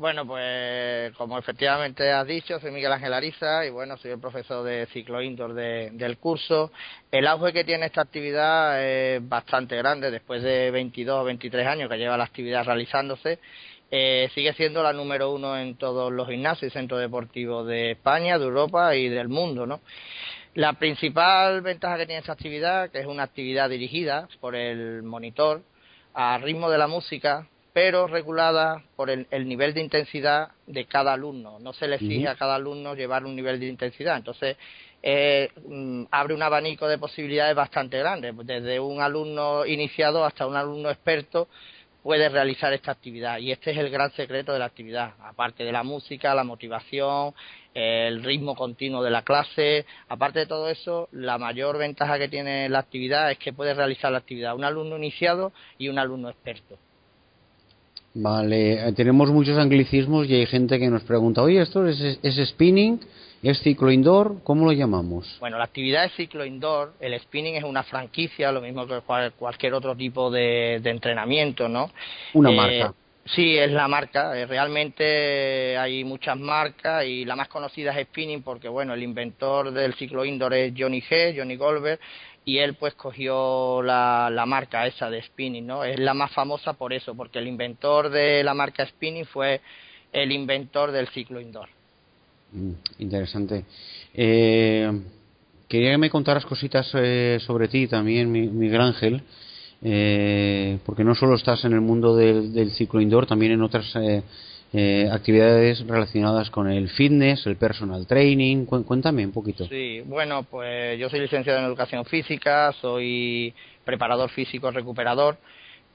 Bueno, pues como efectivamente has dicho, soy Miguel Ángel Ariza y bueno, soy el profesor de ciclo indoor del curso. El auge que tiene esta actividad es bastante grande, después de 22 o 23 años que lleva la actividad realizándose. Eh, sigue siendo la número uno en todos los gimnasios y centros deportivos de España, de Europa y del mundo, ¿no? La principal ventaja que tiene esta actividad, que es una actividad dirigida por el monitor a ritmo de la música, pero regulada por el, nivel de intensidad de cada alumno. No se le exige a cada alumno llevar un nivel de intensidad. Entonces, eh, mm, abre un abanico de posibilidades bastante grande, desde un alumno iniciado hasta un alumno experto puede realizar esta actividad y este es el gran secreto de la actividad, aparte de la música, la motivación, el ritmo continuo de la clase, aparte de todo eso, la mayor ventaja que tiene la actividad es que puede realizar la actividad un alumno iniciado y un alumno experto. Vale, eh, tenemos muchos anglicismos y hay gente que nos pregunta, oye, ¿esto es, spinning? ¿Es ciclo indoor? ¿Cómo lo llamamos? Bueno, la actividad es ciclo indoor, el spinning es una franquicia, lo mismo que cualquier otro tipo de, entrenamiento, ¿no? Una eh, marca. Sí, es la marca. Eh, realmente hay muchas marcas y la más conocida es Spinning porque, bueno, el inventor del ciclo indoor es Johnny G, Johnny Goldberg, y él pues cogió la, la, marca esa de spinning, ¿no? Es la más famosa por eso, porque el inventor de la marca spinning fue el inventor del ciclo indoor. Mm, interesante. Eh, quería que me contaras cositas eh, sobre ti también, Miguel Ángel, eh, porque no solo estás en el mundo del, del ciclo indoor, también en otras eh, actividades relacionadas con el fitness, el personal training. Cuéntame un poquito. Sí, bueno, pues yo soy licenciado en educación física, soy preparador físico recuperador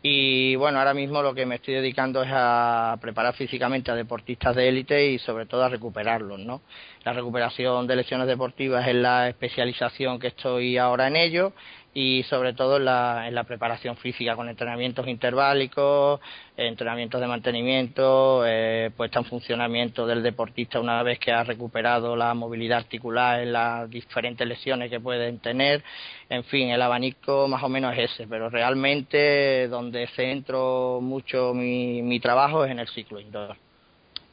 y bueno, ahora mismo lo que me estoy dedicando es a preparar físicamente a deportistas de élite y sobre todo a recuperarlos, ¿no? La recuperación de lesiones deportivas es la especialización que estoy ahora en ello y sobre todo en la, en la preparación física con entrenamientos interválicos, entrenamientos de mantenimiento, eh, puesta en funcionamiento del deportista una vez que ha recuperado la movilidad articular en las diferentes lesiones que pueden tener. En fin, el abanico más o menos es ese, pero realmente donde centro mucho mi, mi trabajo es en el ciclo indoor.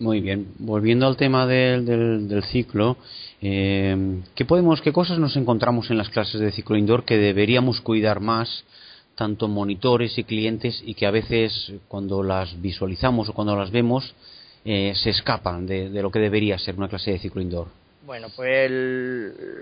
Muy bien. Volviendo al tema del, del, ciclo, eh, ¿qué podemos, qué cosas nos encontramos en las clases de ciclo indoor que deberíamos cuidar más, tanto monitores y clientes, y que a veces cuando las visualizamos o cuando las vemos eh, se escapan de, de, lo que debería ser una clase de ciclo indoor? Bueno, pues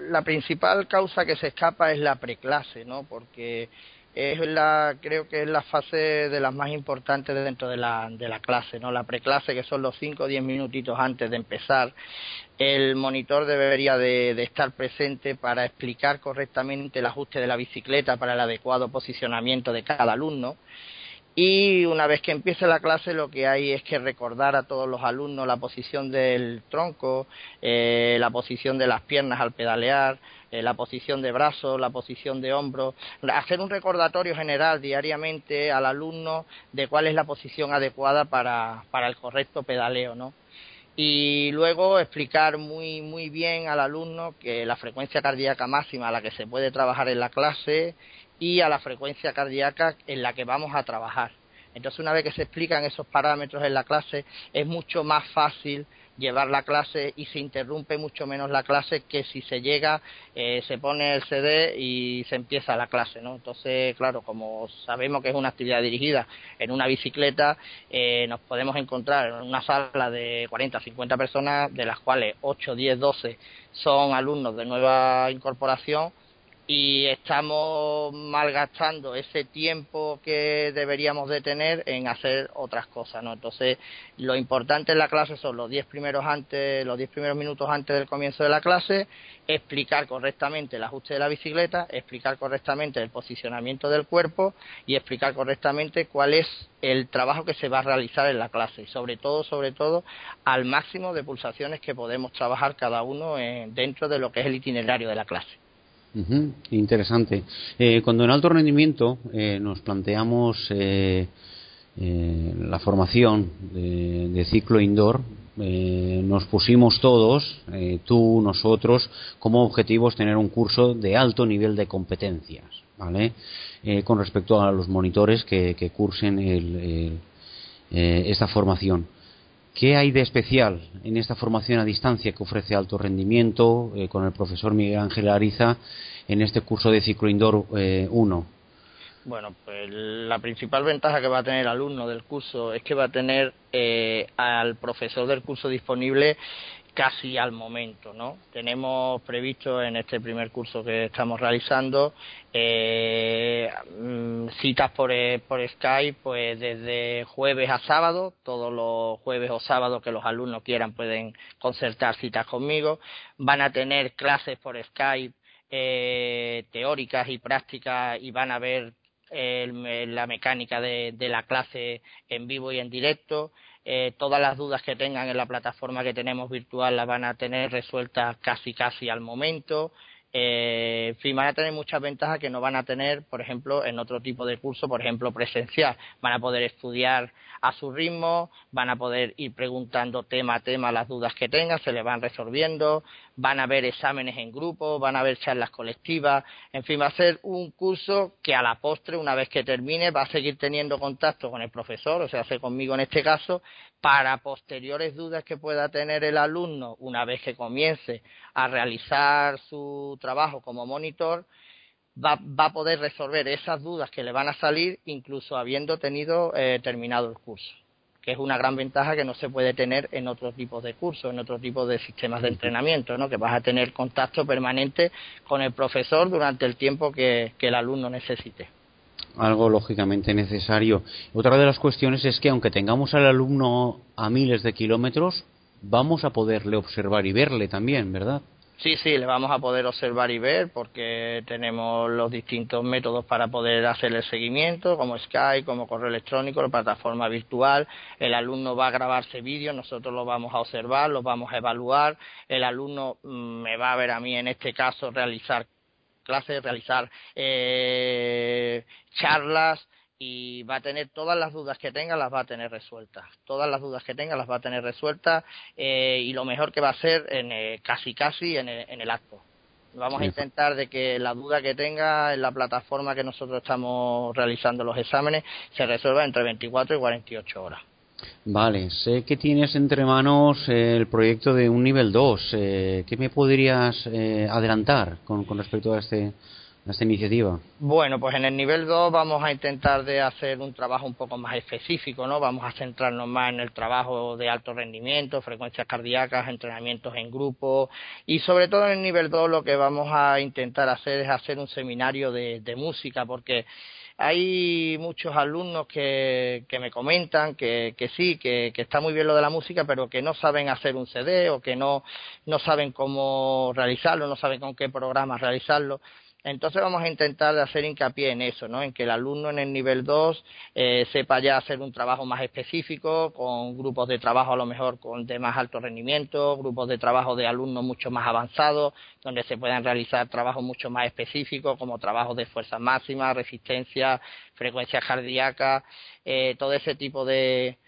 la principal causa que se escapa es la preclase, ¿no? Porque es la creo que es la fase de las más importantes dentro de la, de la clase no la preclase que son los cinco o diez minutitos antes de empezar. El monitor debería de, estar presente para explicar correctamente el ajuste de la bicicleta para el adecuado posicionamiento de cada alumno y una vez que empiece la clase lo que hay es que recordar a todos los alumnos la posición del tronco, eh, la posición de las piernas al pedalear, eh, la posición de brazos, la posición de hombros, hacer un recordatorio general diariamente al alumno de cuál es la posición adecuada para, para el correcto pedaleo, ¿no? y luego explicar muy muy bien al alumno que la frecuencia cardíaca máxima a la que se puede trabajar en la clase y a la frecuencia cardíaca en la que vamos a trabajar. Entonces, una vez que se explican esos parámetros en la clase, es mucho más fácil llevar la clase y se interrumpe mucho menos la clase que si se llega, eh, se pone el CD y se empieza la clase, ¿no? Entonces, claro, como sabemos que es una actividad dirigida en una bicicleta, eh, nos podemos encontrar en una sala de 40, 50 personas, de las cuales 8, 10, 12 son alumnos de nueva incorporación y estamos malgastando ese tiempo que deberíamos de tener en hacer otras cosas, ¿no? Entonces, lo importante en la clase son los 10 primeros antes, los 10 primeros minutos antes del comienzo de la clase, explicar correctamente el ajuste de la bicicleta, explicar correctamente el posicionamiento del cuerpo y explicar correctamente cuál es el trabajo que se va a realizar en la clase y sobre todo, sobre todo, al máximo de pulsaciones que podemos trabajar cada uno dentro de lo que es el itinerario de la clase. Interesante. Eh, cuando en alto rendimiento eh, nos planteamos eh, la formación de, ciclo indoor, nos pusimos todos, tú, nosotros, como objetivos tener un curso de alto nivel de competencias, ¿vale? con respecto a los monitores que, cursen esta formación. ¿Qué hay de especial en esta formación a distancia que ofrece alto rendimiento eh, con el profesor Miguel Ángel Ariza en este curso de ciclo indoor 1? Eh, bueno, pues la principal ventaja que va a tener el alumno del curso es que va a tener eh, al profesor del curso disponible casi al momento, ¿no? Tenemos previsto en este primer curso que estamos realizando eh, mm, citas por, eh, por Skype, pues desde jueves a sábado, todos los jueves o sábados que los alumnos quieran pueden concertar citas conmigo, van a tener clases por Skype eh, teóricas y prácticas y van a ver la mecánica de, la clase en vivo y en directo. Eh, todas las dudas que tengan en la plataforma que tenemos virtual las van a tener resueltas casi casi al momento. Eh, en fin, van a tener muchas ventajas que no van a tener, por ejemplo, en otro tipo de curso, por ejemplo, presencial. Van a poder estudiar a su ritmo, van a poder ir preguntando tema a tema las dudas que tengan, se les van resolviendo, van a ver exámenes en grupo, van a ver charlas colectivas, en fin, va a ser un curso que a la postre, una vez que termine, va a seguir teniendo contacto con el profesor, o sea, hace conmigo en este caso, para posteriores dudas que pueda tener el alumno una vez que comience a realizar su trabajo como monitor, va, a poder resolver esas dudas que le van a salir incluso habiendo tenido eh, terminado el curso, que es una gran ventaja que no se puede tener en otros tipos de cursos, en otros tipos de sistemas de entrenamiento, ¿no? que vas a tener contacto permanente con el profesor durante el tiempo que, que el alumno necesite algo lógicamente necesario. Otra de las cuestiones es que aunque tengamos al alumno a miles de kilómetros, vamos a poderle observar y verle también, ¿verdad? Sí, sí, le vamos a poder observar y ver porque tenemos los distintos métodos para poder hacer el seguimiento, como Skype, como correo electrónico, la plataforma virtual. El alumno va a grabarse vídeos, nosotros lo vamos a observar, lo vamos a evaluar. El alumno mm, me va a ver a mí en este caso realizar clases, realizar eh, charlas y va a tener todas las dudas que tenga las va a tener resueltas. Todas las dudas que tenga las va a tener resueltas eh, y lo mejor que va a ser en, eh, casi casi en el, en el acto. Vamos a intentar de que la duda que tenga en la plataforma que nosotros estamos realizando los exámenes se resuelva entre 24 y 48 horas Vale, sé que tienes entre manos el proyecto de un nivel 2. Eh, ¿Qué me podrías eh, adelantar con, respecto a este, esta iniciativa? Bueno, pues en el nivel 2 vamos a intentar de hacer un trabajo un poco más específico, ¿no? Vamos a centrarnos más en el trabajo de alto rendimiento, frecuencias cardíacas, entrenamientos en grupo y sobre todo en el nivel 2 lo que vamos a intentar hacer es hacer un seminario de, música porque hay muchos alumnos que, que me comentan que, que sí, que, está muy bien lo de la música, pero que no saben hacer un CD o que no, no saben cómo realizarlo, no saben con qué programa realizarlo. Entonces vamos a intentar hacer hincapié en eso, ¿no? En que el alumno en el nivel 2 eh, sepa ya hacer un trabajo más específico, con grupos de trabajo a lo mejor con de más alto rendimiento, grupos de trabajo de alumnos mucho más avanzados, donde se puedan realizar trabajos mucho más específicos, como trabajos de fuerza máxima, resistencia, frecuencia cardíaca, eh, todo ese tipo de,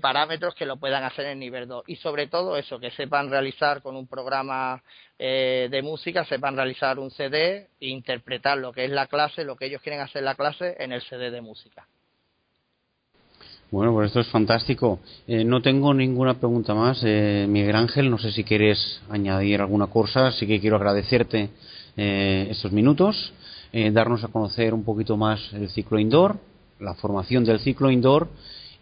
parámetros que lo puedan hacer en nivel 2 y sobre todo eso, que sepan realizar con un programa eh, de música, sepan realizar un CD e interpretar lo que es la clase, lo que ellos quieren hacer la clase en el CD de música. Bueno, pues esto es fantástico. Eh, no tengo ninguna pregunta más. Eh, Miguel Ángel, no sé si quieres añadir alguna cosa. Sí que quiero agradecerte eh, estos minutos, darnos a conocer un poquito más el ciclo indoor, la formación del ciclo indoor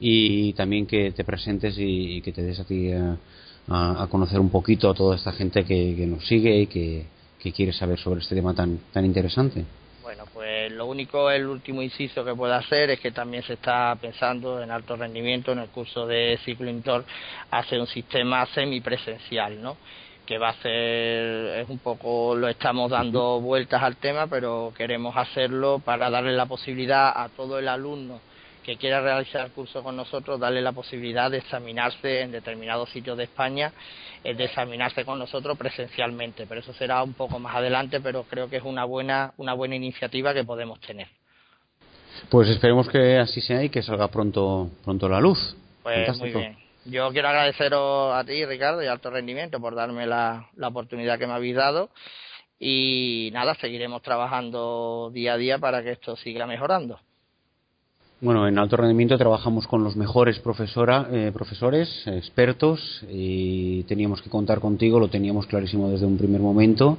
y también que te presentes y, que te des a ti a, conocer un poquito a toda esta gente que, nos sigue y que, quiere saber sobre este tema tan, tan interesante. Bueno, pues lo único, el último inciso que puedo hacer es que también se está pensando en alto rendimiento en el curso de ciclo indoor hacer un sistema semipresencial, ¿no? Que va a ser, es un poco, lo estamos dando vueltas al tema, pero queremos hacerlo para darle la posibilidad a todo el alumno que quiera realizar el curso con nosotros, darle la posibilidad de examinarse en determinados sitios de España, eh, de examinarse con nosotros presencialmente. Pero eso será un poco más adelante, pero creo que es una buena, una buena iniciativa que podemos tener. Pues esperemos que así sea y que salga pronto, pronto la luz. Pues muy bien. Yo quiero agradeceros a ti, Ricardo, y Alto Rendimiento por darme la, la oportunidad que me habéis dado. Y nada, seguiremos trabajando día a día para que esto siga mejorando. Bueno, en alto rendimiento trabajamos con los mejores profesora, eh, profesores, expertos, y teníamos que contar contigo, lo teníamos clarísimo desde un primer momento.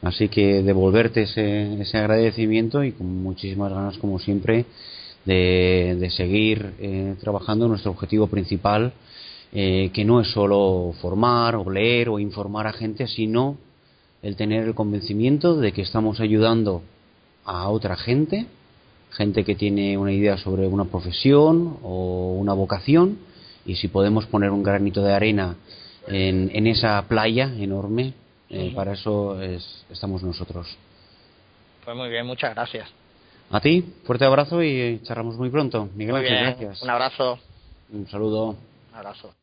Así que devolverte ese, ese agradecimiento y con muchísimas ganas, como siempre, de, seguir eh, trabajando en nuestro objetivo principal, eh, que no es solo formar o leer o informar a gente, sino el tener el convencimiento de que estamos ayudando a otra gente gente que tiene una idea sobre una profesión o una vocación y si podemos poner un granito de arena en, esa playa enorme, eh, para eso estamos nosotros. Pues muy bien, muchas gracias. A ti, fuerte abrazo y charlamos muy pronto. Miguel Ángel, gracias. Un abrazo. Un saludo. Un abrazo.